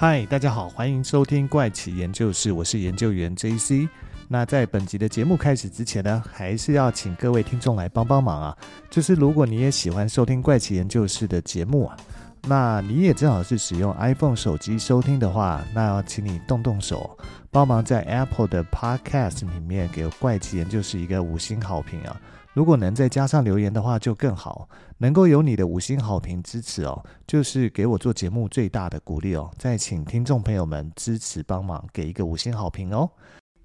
嗨，大家好，欢迎收听怪奇研究室，我是研究员 JC。那在本集的节目开始之前呢，还是要请各位听众来帮帮忙啊。就是如果你也喜欢收听怪奇研究室的节目啊，那你也正好是使用 iPhone 手机收听的话，那要请你动动手，帮忙在 Apple 的 Podcast 里面给怪奇研究室一个五星好评啊。如果能再加上留言的话，就更好。能够有你的五星好评支持哦，就是给我做节目最大的鼓励哦。再请听众朋友们支持帮忙，给一个五星好评哦。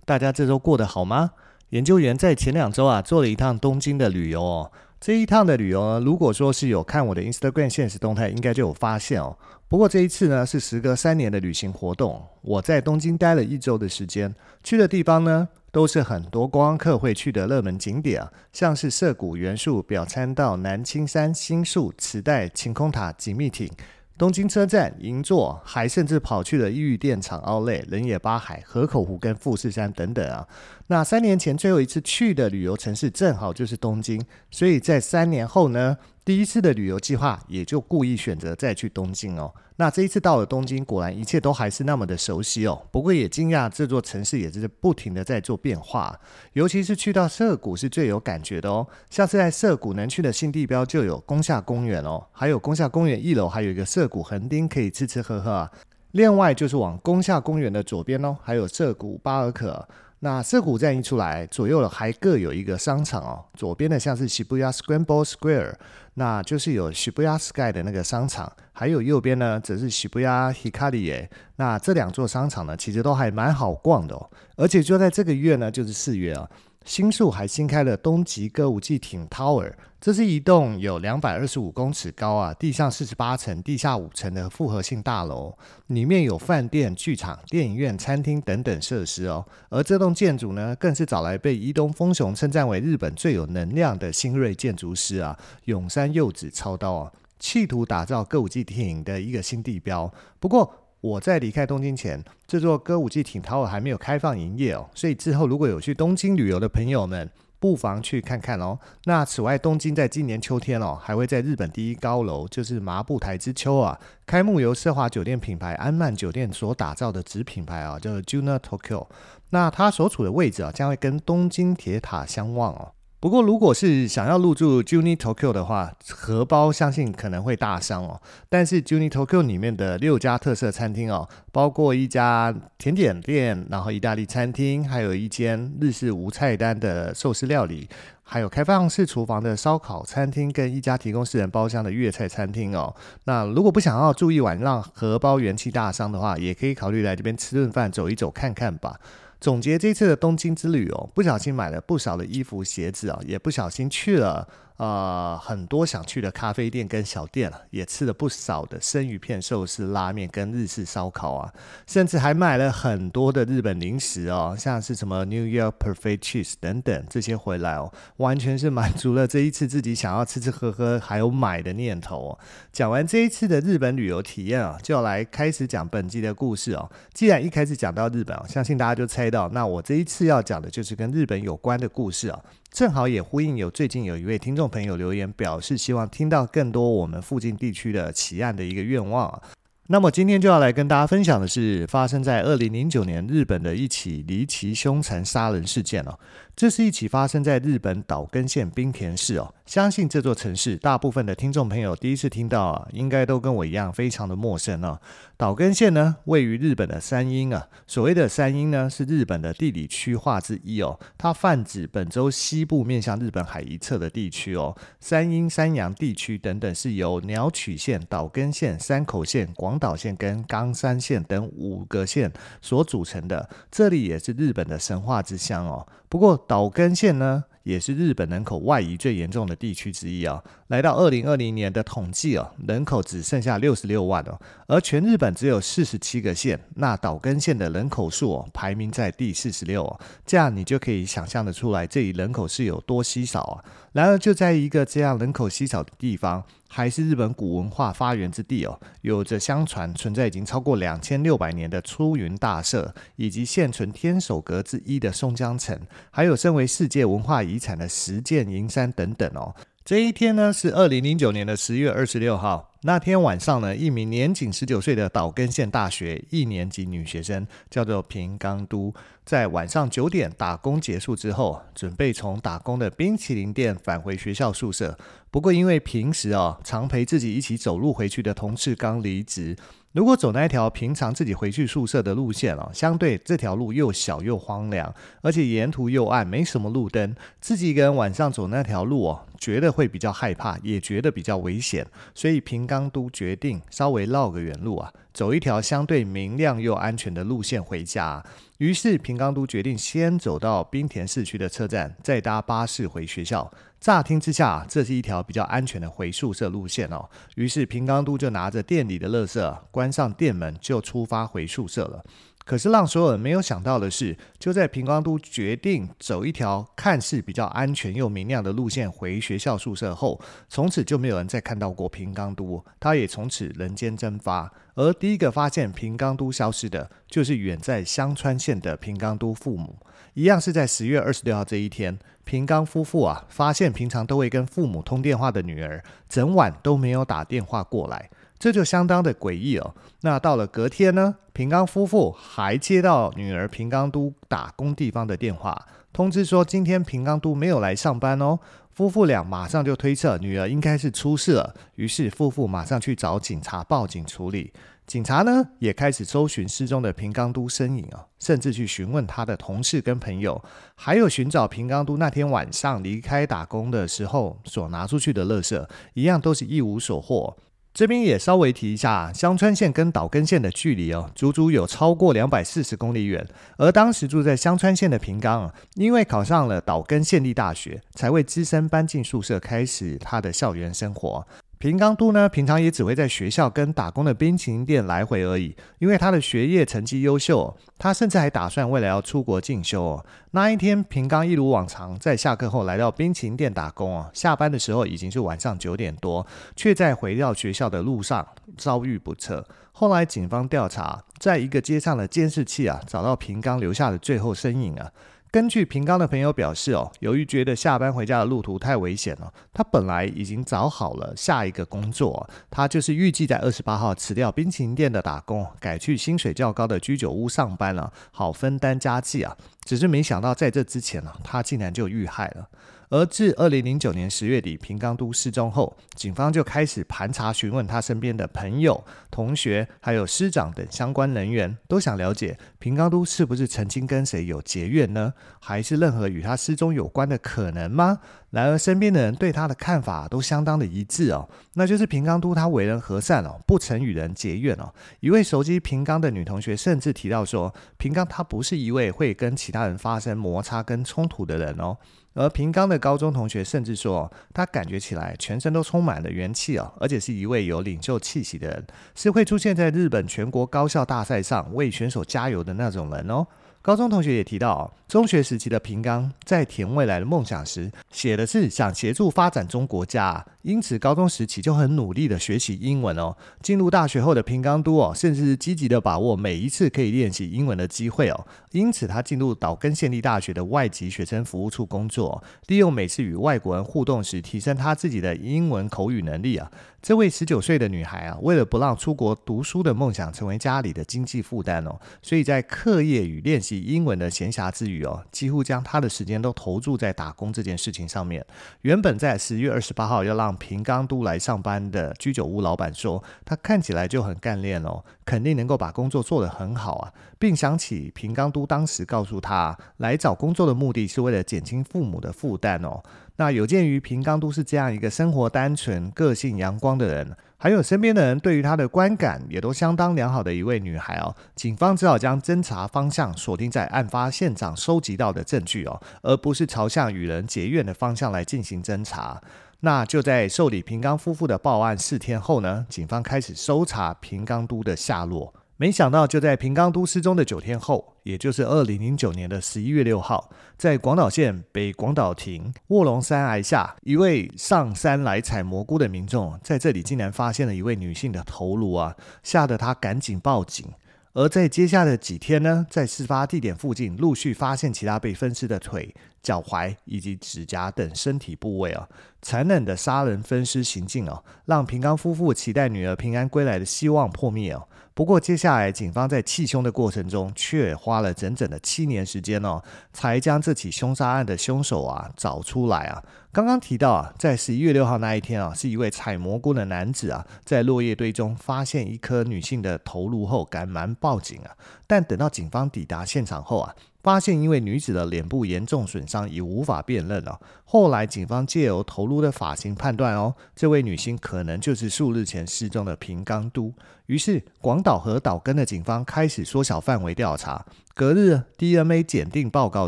大家这周过得好吗？研究员在前两周啊，做了一趟东京的旅游哦。这一趟的旅游呢，如果说是有看我的 Instagram 现实动态，应该就有发现哦。不过这一次呢，是时隔三年的旅行活动，我在东京待了一周的时间，去的地方呢，都是很多观光客会去的热门景点啊，像是涩谷、原宿、表参道、南青山、新宿、池袋、晴空塔、景密町。东京车站、银座，还甚至跑去了伊予电厂、奥莱、人野八海、河口湖跟富士山等等啊。那三年前最后一次去的旅游城市，正好就是东京，所以在三年后呢，第一次的旅游计划也就故意选择再去东京哦。那这一次到了东京，果然一切都还是那么的熟悉哦。不过也惊讶，这座城市也是不停的在做变化，尤其是去到涩谷是最有感觉的哦。下次在涩谷能去的新地标就有宫下公园哦，还有宫下公园一楼还有一个涩谷横丁可以吃吃喝喝啊。另外就是往宫下公园的左边哦，还有涩谷巴尔可。那涩谷站一出来，左右还各有一个商场哦。左边的像是 Shibuya Scramble Square，那就是有 Shibuya Sky 的那个商场，还有右边呢，则是 Shibuya Hikari。哎。那这两座商场呢，其实都还蛮好逛的哦。而且就在这个月呢，就是四月啊。新宿还新开了东极歌舞伎町 Tower，这是一栋有两百二十五公尺高啊，地上四十八层、地下五层的复合性大楼，里面有饭店、剧场、电影院、餐厅等等设施哦。而这栋建筑呢，更是找来被伊东丰雄称赞为日本最有能量的新锐建筑师啊，永山柚子操刀啊，企图打造歌舞伎町的一个新地标。不过，我在离开东京前，这座歌舞伎町塔还没有开放营业哦，所以之后如果有去东京旅游的朋友们，不妨去看看哦。那此外，东京在今年秋天哦，还会在日本第一高楼，就是麻布台之丘啊，开幕由奢华酒店品牌安曼酒店所打造的子品牌啊，叫做 Juno Tokyo。那它所处的位置啊，将会跟东京铁塔相望哦。不过，如果是想要入住 Juno Tokyo 的话，荷包相信可能会大伤哦。但是 Juno Tokyo 里面的六家特色餐厅哦，包括一家甜点店，然后意大利餐厅，还有一间日式无菜单的寿司料理，还有开放式厨房的烧烤餐厅，跟一家提供四人包厢的粤菜餐厅哦。那如果不想要住一晚让荷包元气大伤的话，也可以考虑来这边吃顿饭，走一走看看吧。总结这次的东京之旅哦，不小心买了不少的衣服、鞋子啊，也不小心去了。呃，很多想去的咖啡店跟小店了，也吃了不少的生鱼片、寿司、拉面跟日式烧烤啊，甚至还买了很多的日本零食哦，像是什么 New York Perfect Cheese 等等这些回来哦，完全是满足了这一次自己想要吃吃喝喝还有买的念头哦。讲完这一次的日本旅游体验啊，就要来开始讲本季的故事哦。既然一开始讲到日本哦，相信大家就猜到，那我这一次要讲的就是跟日本有关的故事啊。正好也呼应有最近有一位听众朋友留言表示，希望听到更多我们附近地区的奇案的一个愿望。那么今天就要来跟大家分享的是发生在二零零九年日本的一起离奇凶残杀人事件哦。这是一起发生在日本岛根县滨田市哦，相信这座城市大部分的听众朋友第一次听到啊，应该都跟我一样非常的陌生哦。岛根县呢，位于日本的山阴啊，所谓的山阴呢，是日本的地理区划之一哦，它泛指本州西部面向日本海一侧的地区哦。山阴、山阳地区等等是由鸟取县、岛根县、山口县、广岛县跟冈山县等五个县所组成的，这里也是日本的神话之乡哦。不过岛根县呢，也是日本人口外移最严重的地区之一啊。来到二零二零年的统计啊，人口只剩下六十六万哦，而全日本只有四十七个县，那岛根县的人口数哦排名在第四十六哦，这样你就可以想象得出来，这里人口是有多稀少啊。然而就在一个这样人口稀少的地方，还是日本古文化发源之地哦，有着相传存在已经超过两千六百年的出云大社，以及现存天守阁之一的松江城，还有身为世界文化遗产的石见银山等等哦。这一天呢，是二零零九年的十月二十六号。那天晚上呢，一名年仅十九岁的岛根县大学一年级女学生，叫做平冈都，在晚上九点打工结束之后，准备从打工的冰淇淋店返回学校宿舍。不过，因为平时哦，常陪自己一起走路回去的同事刚离职。如果走那一条平常自己回去宿舍的路线哦，相对这条路又小又荒凉，而且沿途又暗，没什么路灯，自己一个人晚上走那条路哦，觉得会比较害怕，也觉得比较危险，所以平冈都决定稍微绕个远路啊，走一条相对明亮又安全的路线回家。于是平冈都决定先走到滨田市区的车站，再搭巴士回学校。乍听之下，这是一条比较安全的回宿舍路线哦。于是平冈都就拿着店里的垃圾，关上店门就出发回宿舍了。可是让所有人没有想到的是，就在平冈都决定走一条看似比较安全又明亮的路线回学校宿舍后，从此就没有人再看到过平冈都，他也从此人间蒸发。而第一个发现平冈都消失的，就是远在香川县的平冈都父母。一样是在十月二十六号这一天，平冈夫妇啊，发现平常都会跟父母通电话的女儿，整晚都没有打电话过来，这就相当的诡异哦。那到了隔天呢，平冈夫妇还接到女儿平冈都打工地方的电话，通知说今天平冈都没有来上班哦。夫妇俩马上就推测女儿应该是出事了，于是夫妇马上去找警察报警处理。警察呢也开始搜寻失踪的平冈都身影啊，甚至去询问他的同事跟朋友，还有寻找平冈都那天晚上离开打工的时候所拿出去的垃圾，一样都是一无所获。这边也稍微提一下，香川县跟岛根县的距离哦，足足有超过两百四十公里远。而当时住在香川县的平冈，因为考上了岛根县立大学，才会只身搬进宿舍，开始他的校园生活。平冈都呢，平常也只会在学校跟打工的冰淇淋店来回而已。因为他的学业成绩优秀，他甚至还打算未来要出国进修哦。那一天，平冈一如往常在下课后来到冰淇淋店打工哦。下班的时候已经是晚上九点多，却在回到学校的路上遭遇不测。后来警方调查，在一个街上的监视器啊，找到平冈留下的最后身影啊。根据平冈的朋友表示，哦，由于觉得下班回家的路途太危险了，他本来已经找好了下一个工作，他就是预计在二十八号辞掉冰淇淋店的打工，改去薪水较高的居酒屋上班了，好分担家计啊。只是没想到在这之前呢，他竟然就遇害了。而自二零零九年十月底平冈都失踪后，警方就开始盘查询问他身边的朋友、同学，还有师长等相关人员，都想了解平冈都是不是曾经跟谁有结怨呢？还是任何与他失踪有关的可能吗？然而身边的人对他的看法都相当的一致哦，那就是平冈都他为人和善哦，不曾与人结怨哦。一位熟悉平冈的女同学甚至提到说，平冈他不是一位会跟其他人发生摩擦跟冲突的人哦。而平冈的高中同学甚至说，他感觉起来全身都充满了元气哦，而且是一位有领袖气息的人，是会出现在日本全国高校大赛上为选手加油的那种人哦。高中同学也提到，中学时期的平冈在填未来的梦想时，写的是想协助发展中国家，因此高中时期就很努力的学习英文哦。进入大学后的平冈都哦，甚至是积极的把握每一次可以练习英文的机会哦。因此，他进入岛根县立大学的外籍学生服务处工作，利用每次与外国人互动时，提升他自己的英文口语能力啊。这位十九岁的女孩啊，为了不让出国读书的梦想成为家里的经济负担哦，所以在课业与练习英文的闲暇之余哦，几乎将他的时间都投注在打工这件事情上面。原本在十月二十八号要让平冈都来上班的居酒屋老板说，他看起来就很干练哦，肯定能够把工作做得很好啊，并想起平冈都当时告诉他，来找工作的目的是为了减轻父母的负担哦。那有鉴于平冈都是这样一个生活单纯、个性阳光的人，还有身边的人对于她的观感也都相当良好的一位女孩哦，警方只好将侦查方向锁定在案发现场收集到的证据哦，而不是朝向与人结怨的方向来进行侦查。那就在受理平冈夫妇的报案四天后呢，警方开始搜查平冈都的下落。没想到，就在平冈都失踪的九天后，也就是二零零九年的十一月六号，在广岛县北广岛町卧龙山崖下，一位上山来采蘑菇的民众，在这里竟然发现了一位女性的头颅啊，吓得他赶紧报警。而在接下来的几天呢，在事发地点附近陆续发现其他被分尸的腿、脚踝以及指甲等身体部位啊，残忍的杀人分尸行径哦，让平冈夫妇期待女儿平安归来的希望破灭哦。不过，接下来警方在缉凶的过程中，却花了整整的七年时间哦，才将这起凶杀案的凶手啊找出来啊。刚刚提到啊，在十一月六号那一天啊，是一位采蘑菇的男子啊，在落叶堆中发现一颗女性的头颅后，赶忙报警啊。但等到警方抵达现场后啊，发现因为女子的脸部严重损伤，已无法辨认了。后来警方借由头颅的发型判断哦，这位女性可能就是数日前失踪的平冈都。于是广岛和岛根的警方开始缩小范围调查。隔日，DNA 检定报告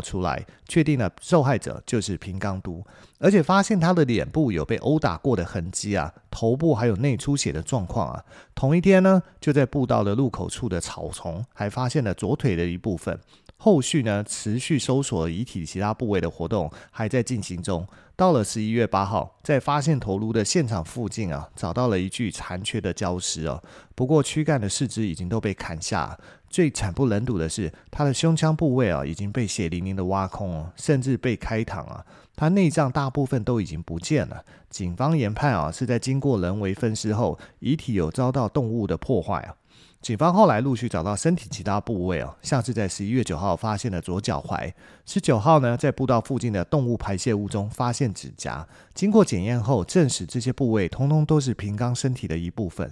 出来，确定了受害者就是平冈都，而且发现她的脸部有被殴打过的痕迹啊，头部还有内出血的状况啊。同一天呢，就在步道的入口处的草丛，还发现了左腿的一部分。后续呢，持续搜索遗体其他部位的活动还在进行中。到了十一月八号，在发现头颅的现场附近啊，找到了一具残缺的焦尸哦。不过躯干的四肢已经都被砍下。最惨不忍睹的是，他的胸腔部位啊，已经被血淋淋的挖空哦，甚至被开膛啊。他内脏大部分都已经不见了。警方研判啊，是在经过人为分尸后，遗体有遭到动物的破坏啊。警方后来陆续找到身体其他部位哦，像是在十一月九号发现的左脚踝，十九号呢，在步道附近的动物排泄物中发现指甲，经过检验后证实这些部位通通都是平冈身体的一部分。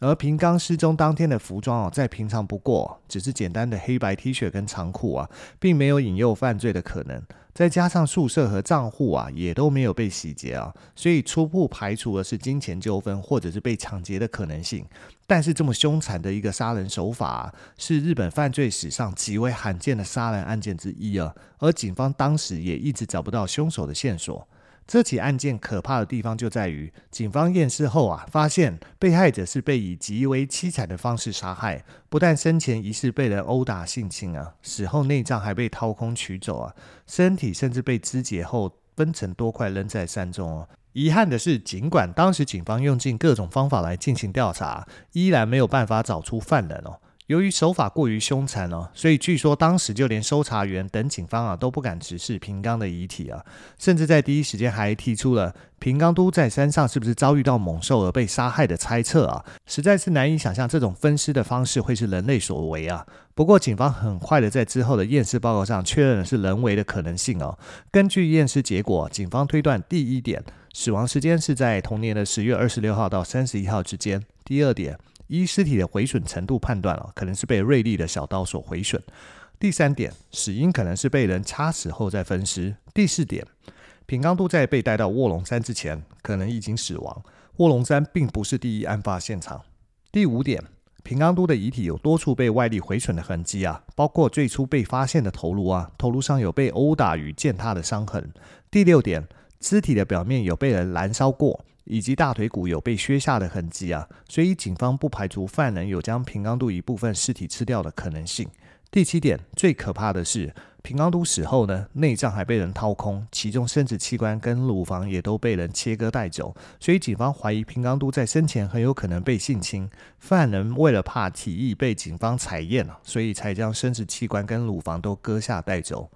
而平冈失踪当天的服装哦，再平常不过，只是简单的黑白 T 恤跟长裤啊，并没有引诱犯罪的可能。再加上宿舍和账户啊，也都没有被洗劫啊，所以初步排除的是金钱纠纷或者是被抢劫的可能性。但是这么凶残的一个杀人手法，是日本犯罪史上极为罕见的杀人案件之一啊。而警方当时也一直找不到凶手的线索。这起案件可怕的地方就在于，警方验尸后啊，发现被害者是被以极为凄惨的方式杀害，不但生前疑似被人殴打性侵啊，死后内脏还被掏空取走啊，身体甚至被肢解后分成多块扔在山中哦。遗憾的是，尽管当时警方用尽各种方法来进行调查，依然没有办法找出犯人哦。由于手法过于凶残哦，所以据说当时就连搜查员等警方啊都不敢直视平冈的遗体啊，甚至在第一时间还提出了平冈都在山上是不是遭遇到猛兽而被杀害的猜测啊，实在是难以想象这种分尸的方式会是人类所为啊。不过警方很快的在之后的验尸报告上确认了是人为的可能性哦。根据验尸结果，警方推断第一点，死亡时间是在同年的十月二十六号到三十一号之间；第二点。依尸体的毁损程度判断了，可能是被锐利的小刀所毁损。第三点，死因可能是被人掐死后再分尸。第四点，平冈都在被带到卧龙山之前，可能已经死亡。卧龙山并不是第一案发现场。第五点，平冈都的遗体有多处被外力毁损的痕迹啊，包括最初被发现的头颅啊，头颅上有被殴打与践踏的伤痕。第六点，肢体的表面有被人燃烧过。以及大腿骨有被削下的痕迹啊，所以警方不排除犯人有将平冈都一部分尸体吃掉的可能性。第七点，最可怕的是平冈都死后呢，内脏还被人掏空，其中生殖器官跟乳房也都被人切割带走，所以警方怀疑平冈都在生前很有可能被性侵。犯人为了怕体液被警方采验了，所以才将生殖器官跟乳房都割下带走。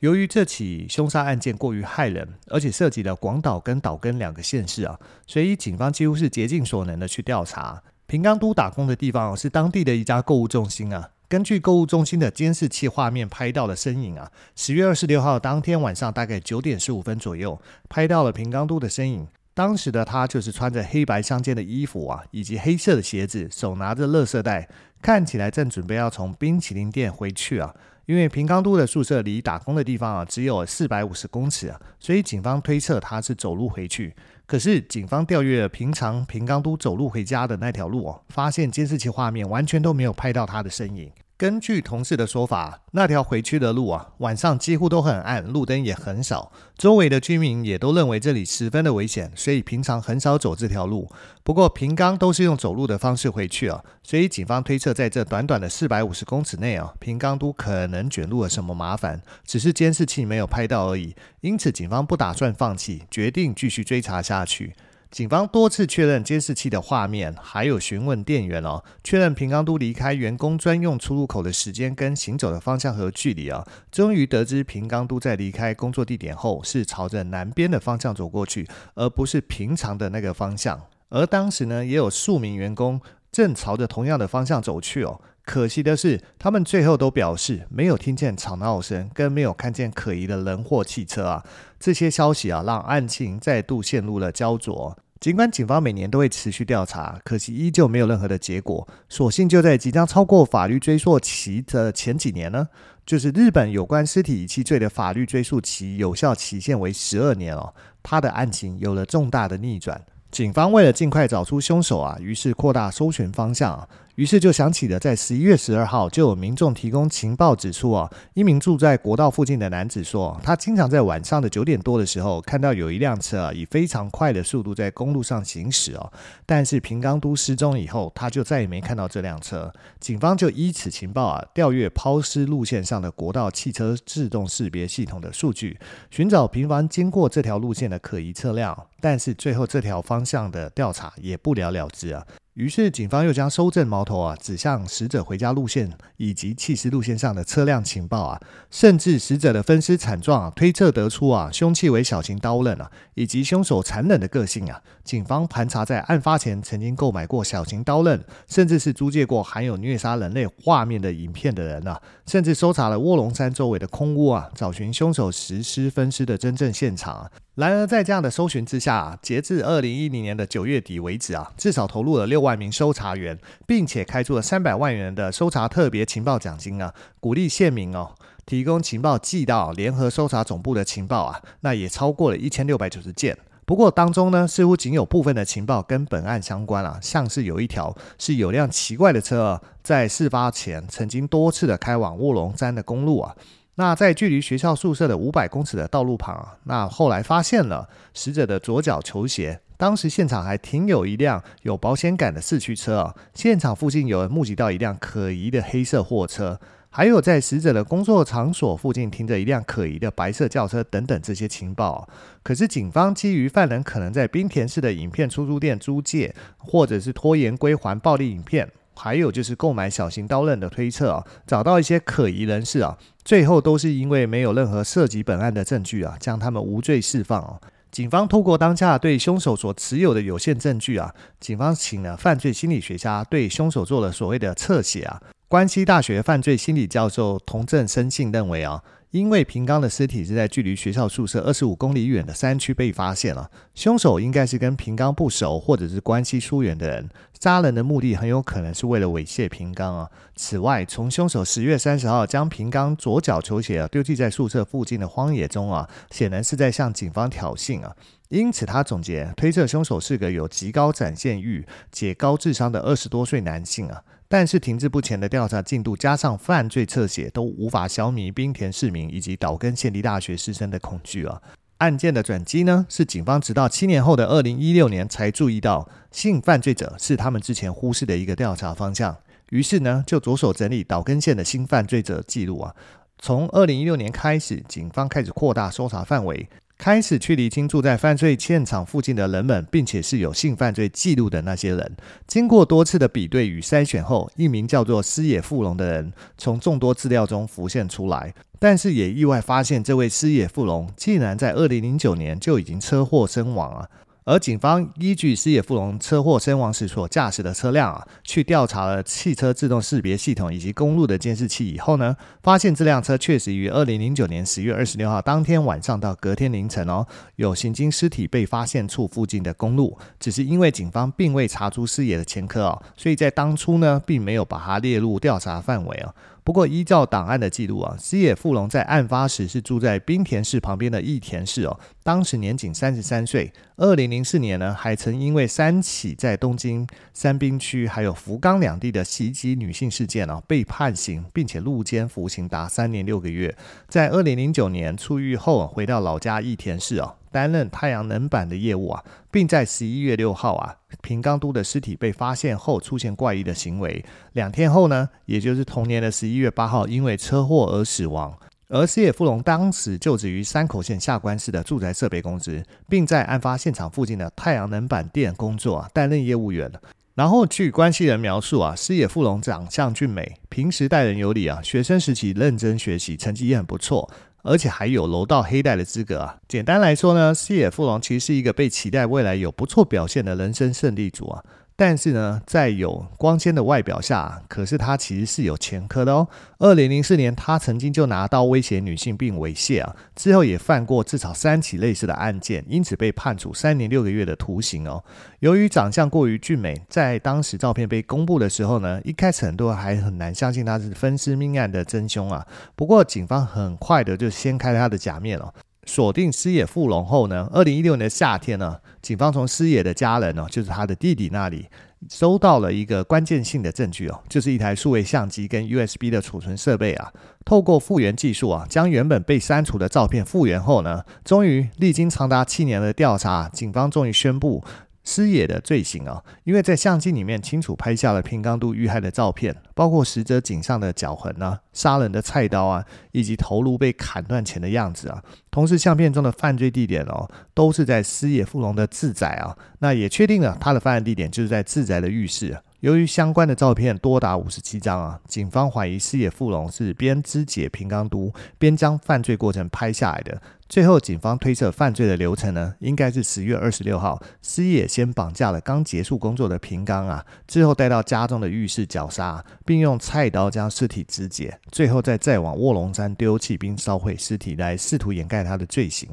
由于这起凶杀案件过于骇人，而且涉及了广岛跟岛根两个县市啊，所以警方几乎是竭尽所能的去调查。平冈都打工的地方是当地的一家购物中心啊。根据购物中心的监视器画面拍到的身影啊，十月二十六号当天晚上大概九点十五分左右，拍到了平冈都的身影。当时的他就是穿着黑白相间的衣服啊，以及黑色的鞋子，手拿着垃圾袋，看起来正准备要从冰淇淋店回去啊。因为平冈都的宿舍离打工的地方啊只有四百五十公尺啊，所以警方推测他是走路回去。可是警方调阅平常平冈都走路回家的那条路哦，发现监视器画面完全都没有拍到他的身影。根据同事的说法，那条回去的路啊，晚上几乎都很暗，路灯也很少。周围的居民也都认为这里十分的危险，所以平常很少走这条路。不过平冈都是用走路的方式回去啊，所以警方推测，在这短短的四百五十公尺内啊，平冈都可能卷入了什么麻烦，只是监视器没有拍到而已。因此，警方不打算放弃，决定继续追查下去。警方多次确认监视器的画面，还有询问店员哦，确认平冈都离开员工专用出入口的时间跟行走的方向和距离啊，终于得知平冈都在离开工作地点后是朝着南边的方向走过去，而不是平常的那个方向。而当时呢，也有数名员工正朝着同样的方向走去哦。可惜的是，他们最后都表示没有听见吵闹声，跟没有看见可疑的人或汽车啊。这些消息啊，让案情再度陷入了焦灼。尽管警方每年都会持续调查，可惜依旧没有任何的结果。所幸就在即将超过法律追溯期的前几年呢，就是日本有关尸体遗弃罪的法律追溯期有效期限为十二年哦，他的案情有了重大的逆转。警方为了尽快找出凶手啊，于是扩大搜寻方向啊。于是就想起了，在十一月十二号，就有民众提供情报指出啊，一名住在国道附近的男子说，他经常在晚上的九点多的时候，看到有一辆车，以非常快的速度在公路上行驶哦。但是平冈都失踪以后，他就再也没看到这辆车。警方就依此情报啊，调阅抛尸路线上的国道汽车自动识别系统的数据，寻找频繁经过这条路线的可疑车辆。但是最后这条方向的调查也不了了之啊。于是，警方又将搜证矛头啊指向死者回家路线以及弃尸路线上的车辆情报啊，甚至死者的分尸惨状啊，推测得出啊，凶器为小型刀刃啊，以及凶手残忍的个性啊。警方盘查在案发前曾经购买过小型刀刃，甚至是租借过含有虐杀人类画面的影片的人啊，甚至搜查了卧龙山周围的空屋啊，找寻凶手实施分尸的真正现场。然而，在这样的搜寻之下，截至二零一零年的九月底为止啊，至少投入了六万名搜查员，并且开出了三百万元的搜查特别情报奖金啊，鼓励县民哦提供情报寄到联合搜查总部的情报啊，那也超过了一千六百九十件。不过当中呢，似乎仅有部分的情报跟本案相关啊，像是有一条是有辆奇怪的车啊，在事发前曾经多次的开往卧龙山的公路啊。那在距离学校宿舍的五百公尺的道路旁，那后来发现了死者的左脚球鞋。当时现场还停有一辆有保险杆的四驱车啊。现场附近有人目击到一辆可疑的黑色货车，还有在死者的工作场所附近停着一辆可疑的白色轿车等等这些情报。可是警方基于犯人可能在滨田市的影片出租店租借，或者是拖延归还暴力影片。还有就是购买小型刀刃的推测啊，找到一些可疑人士啊，最后都是因为没有任何涉及本案的证据啊，将他们无罪释放哦。警方透过当下对凶手所持有的有限证据啊，警方请了犯罪心理学家对凶手做了所谓的侧写啊。关西大学犯罪心理教授童正生信认为啊。因为平冈的尸体是在距离学校宿舍二十五公里远的山区被发现了，凶手应该是跟平冈不熟或者是关系疏远的人，杀人的目的很有可能是为了猥亵平冈啊。此外，从凶手十月三十号将平冈左脚球鞋啊丢弃在宿舍附近的荒野中啊，显然是在向警方挑衅啊。因此，他总结推测凶手是个有极高展现欲且高智商的二十多岁男性啊。但是停滞不前的调查进度，加上犯罪侧写，都无法消弭冰田市民以及岛根县立大学师生的恐惧啊。案件的转机呢，是警方直到七年后的二零一六年才注意到性犯罪者是他们之前忽视的一个调查方向。于是呢，就着手整理岛根县的性犯罪者记录啊。从二零一六年开始，警方开始扩大搜查范围。开始去厘清住在犯罪现场附近的人们，并且是有性犯罪记录的那些人。经过多次的比对与筛选后，一名叫做师野富隆的人从众多资料中浮现出来，但是也意外发现，这位师野富隆竟然在二零零九年就已经车祸身亡啊。而警方依据矢野富隆车祸身亡时所驾驶的车辆啊，去调查了汽车自动识别系统以及公路的监视器以后呢，发现这辆车确实于二零零九年十月二十六号当天晚上到隔天凌晨哦，有行经尸体被发现处附近的公路。只是因为警方并未查出师野的前科哦，所以在当初呢，并没有把它列入调查范围哦。不过，依照档案的记录啊，西野富隆在案发时是住在滨田市旁边的益田市哦，当时年仅三十三岁。二零零四年呢，还曾因为三起在东京三滨区还有福冈两地的袭击女性事件哦，被判刑，并且入监服刑达三年六个月。在二零零九年出狱后，回到老家益田市哦。担任太阳能板的业务啊，并在十一月六号啊，平冈都的尸体被发现后出现怪异的行为。两天后呢，也就是同年的十一月八号，因为车祸而死亡。而师野富隆当时就职于山口县下关市的住宅设备公司，并在案发现场附近的太阳能板店工作啊，担任业务员。然后据关系人描述啊，师野富隆长相俊美，平时待人有礼啊，学生时期认真学习，成绩也很不错。而且还有柔道黑带的资格啊！简单来说呢，西野富隆其实是一个被期待未来有不错表现的人生胜利组啊。但是呢，在有光鲜的外表下，可是他其实是有前科的哦。二零零四年，他曾经就拿刀威胁女性并猥亵啊，之后也犯过至少三起类似的案件，因此被判处三年六个月的徒刑哦。由于长相过于俊美，在当时照片被公布的时候呢，一开始很多人还很难相信他是分尸命案的真凶啊。不过警方很快的就掀开了他的假面哦。锁定师野富隆后呢，二零一六年的夏天呢，警方从师野的家人呢，就是他的弟弟那里，收到了一个关键性的证据哦，就是一台数位相机跟 USB 的储存设备啊，透过复原技术啊，将原本被删除的照片复原后呢，终于历经长达七年的调查，警方终于宣布。师野的罪行啊，因为在相机里面清楚拍下了平冈都遇害的照片，包括死者颈上的脚痕啊、杀人的菜刀啊，以及头颅被砍断前的样子啊。同时，相片中的犯罪地点哦，都是在师野富隆的自宅啊。那也确定了他的犯案地点就是在自宅的浴室。由于相关的照片多达五十七张啊，警方怀疑师野富隆是边肢解平冈都边将犯罪过程拍下来的。最后，警方推测犯罪的流程呢，应该是十月二十六号，师野先绑架了刚结束工作的平冈啊，之后带到家中的浴室绞杀，并用菜刀将尸体肢解，最后再再往卧龙山丢弃并烧毁尸体，来试图掩盖他的罪行。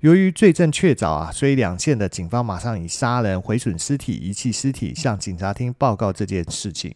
由于罪证确凿啊，所以两县的警方马上以杀人、毁损尸体、遗弃尸体向警察厅报告这件事情。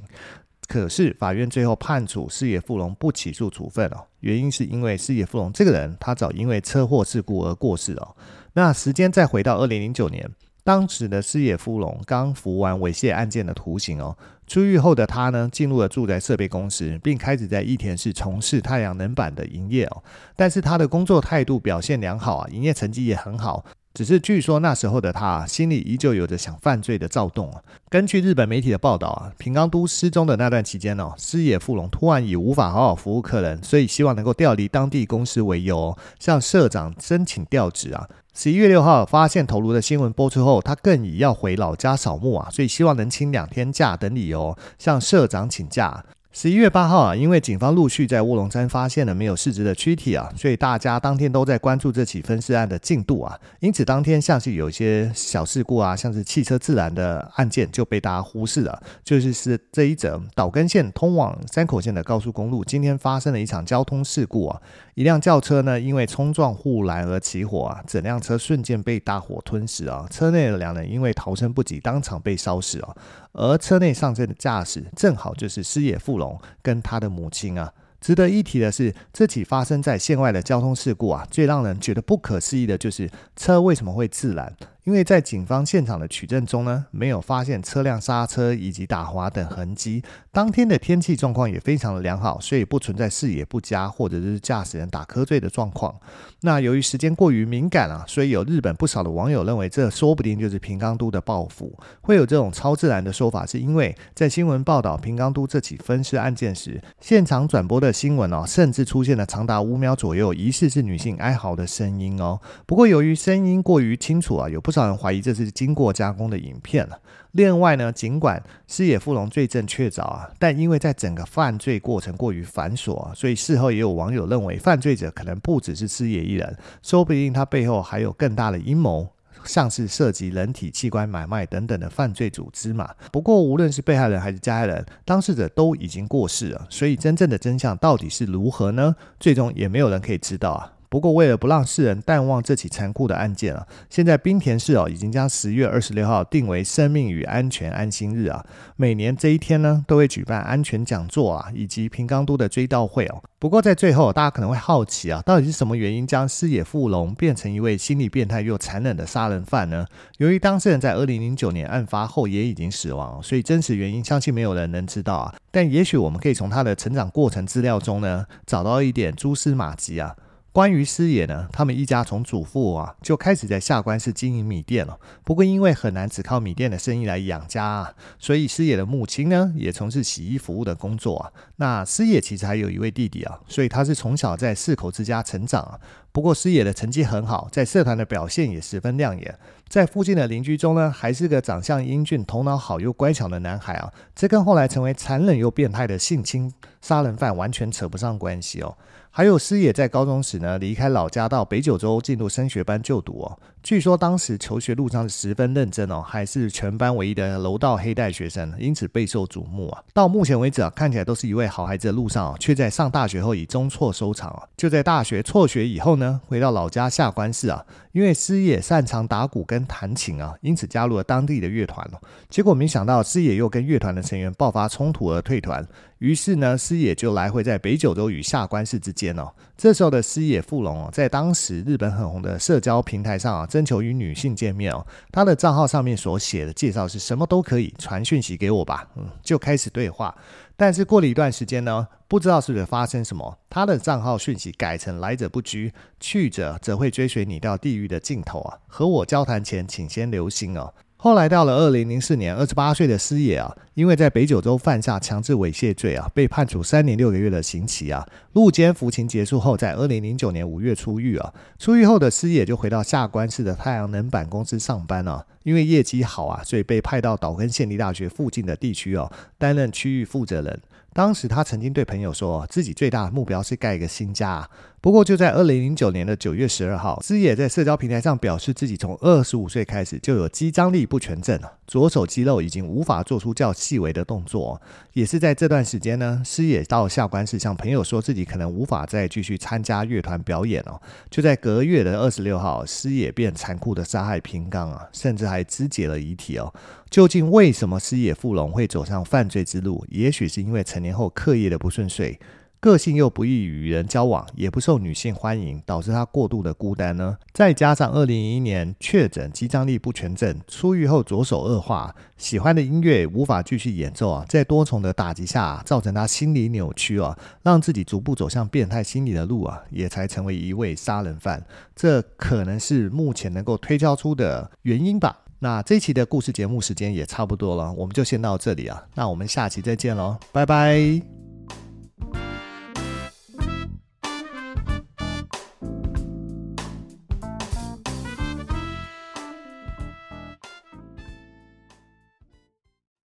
可是法院最后判处师野富隆不起诉处分哦，原因是因为师野富隆这个人他早因为车祸事故而过世哦。那时间再回到二零零九年，当时的师野富隆刚服完猥亵案件的徒刑哦。出狱后的他呢，进入了住宅设备公司，并开始在益田市从事太阳能板的营业哦。但是他的工作态度表现良好啊，营业成绩也很好。只是据说那时候的他啊，心里依旧有着想犯罪的躁动啊。根据日本媒体的报道啊，平冈都失踪的那段期间哦，师野富隆突然以无法好好服务客人，所以希望能够调离当地公司为由，向社长申请调职啊。十一月六号发现头颅的新闻播出后，他更以要回老家扫墓啊，所以希望能请两天假等理由向社长请假。十一月八号啊，因为警方陆续在卧龙山发现了没有市值的躯体啊，所以大家当天都在关注这起分尸案的进度啊。因此当天像是有一些小事故啊，像是汽车自燃的案件就被大家忽视了。就是是这一则岛根县通往山口县的高速公路，今天发生了一场交通事故啊。一辆轿车呢，因为冲撞护栏而起火啊，整辆车瞬间被大火吞噬啊。车内的两人因为逃生不及，当场被烧死啊。而车内上车的驾驶正好就是师野富隆跟他的母亲啊。值得一提的是，这起发生在县外的交通事故啊，最让人觉得不可思议的就是车为什么会自燃。因为在警方现场的取证中呢，没有发现车辆刹车以及打滑等痕迹。当天的天气状况也非常的良好，所以不存在视野不佳或者是驾驶人打瞌睡的状况。那由于时间过于敏感啊，所以有日本不少的网友认为，这说不定就是平冈都的报复。会有这种超自然的说法，是因为在新闻报道平冈都这起分尸案件时，现场转播的新闻哦，甚至出现了长达五秒左右，疑似是女性哀嚎的声音哦。不过由于声音过于清楚啊，有不少人怀疑这是经过加工的影片了。另外呢，尽管师野富隆罪证确凿啊，但因为在整个犯罪过程过于繁琐，所以事后也有网友认为犯罪者可能不只是师野一人，说不定他背后还有更大的阴谋，像是涉及人体器官买卖等等的犯罪组织嘛。不过无论是被害人还是加害人，当事者都已经过世了，所以真正的真相到底是如何呢？最终也没有人可以知道啊。不过为了不让世人淡忘这起残酷的案件啊，现在滨田市哦已经将十月二十六号定为生命与安全安心日啊。每年这一天呢，都会举办安全讲座啊，以及平冈都的追悼会哦。不过在最后，大家可能会好奇啊，到底是什么原因将师野富隆变成一位心理变态又残忍的杀人犯呢？由于当事人在二零零九年案发后也已经死亡，所以真实原因相信没有人能知道啊。但也许我们可以从他的成长过程资料中呢，找到一点蛛丝马迹啊。关于师野呢，他们一家从祖父啊就开始在下关市经营米店了。不过因为很难只靠米店的生意来养家啊，所以师野的母亲呢也从事洗衣服务的工作啊。那师野其实还有一位弟弟啊，所以他是从小在四口之家成长啊。不过师野的成绩很好，在社团的表现也十分亮眼。在附近的邻居中呢，还是个长相英俊、头脑好又乖巧的男孩啊。这跟后来成为残忍又变态的性侵杀人犯完全扯不上关系哦。还有师爷在高中时呢，离开老家到北九州进入升学班就读哦。据说当时求学路上十分认真哦，还是全班唯一的柔道黑带学生，因此备受瞩目啊。到目前为止啊，看起来都是一位好孩子的路上啊，却在上大学后以中辍收场啊。就在大学辍学以后呢，回到老家下关市啊，因为师野擅长打鼓跟弹琴啊，因此加入了当地的乐团了。结果没想到师野又跟乐团的成员爆发冲突而退团。于是呢，师野就来回在北九州与下关市之间哦。这时候的师野富隆哦，在当时日本很红的社交平台上啊，征求与女性见面哦。他的账号上面所写的介绍是什么都可以传讯息给我吧，嗯，就开始对话。但是过了一段时间呢，不知道是不是发生什么，他的账号讯息改成来者不拒，去者则会追随你到地狱的尽头啊。和我交谈前，请先留心哦。后来到了二零零四年，二十八岁的师野啊，因为在北九州犯下强制猥亵罪啊，被判处三年六个月的刑期啊。入监服刑结束后，在二零零九年五月出狱啊。出狱后的师野就回到下关市的太阳能板公司上班啊。因为业绩好啊，所以被派到岛根县立大学附近的地区哦，担任区域负责人。当时他曾经对朋友说，自己最大的目标是盖一个新家。不过就在二零零九年的九月十二号，师野在社交平台上表示自己从二十五岁开始就有肌张力不全症了，左手肌肉已经无法做出较细微的动作。也是在这段时间呢，师野到下关市向朋友说自己可能无法再继续参加乐团表演哦。就在隔月的二十六号，师野便残酷的杀害平冈啊，甚至还肢解了遗体哦。究竟为什么师野富隆会走上犯罪之路？也许是因为成年后课业的不顺遂，个性又不易与人交往，也不受女性欢迎，导致他过度的孤单呢？再加上二零一一年确诊肌张力不全症，出狱后左手恶化，喜欢的音乐无法继续演奏啊，在多重的打击下，造成他心理扭曲啊，让自己逐步走向变态心理的路啊，也才成为一位杀人犯。这可能是目前能够推敲出的原因吧。那这期的故事节目时间也差不多了，我们就先到这里啊。那我们下期再见喽，拜拜。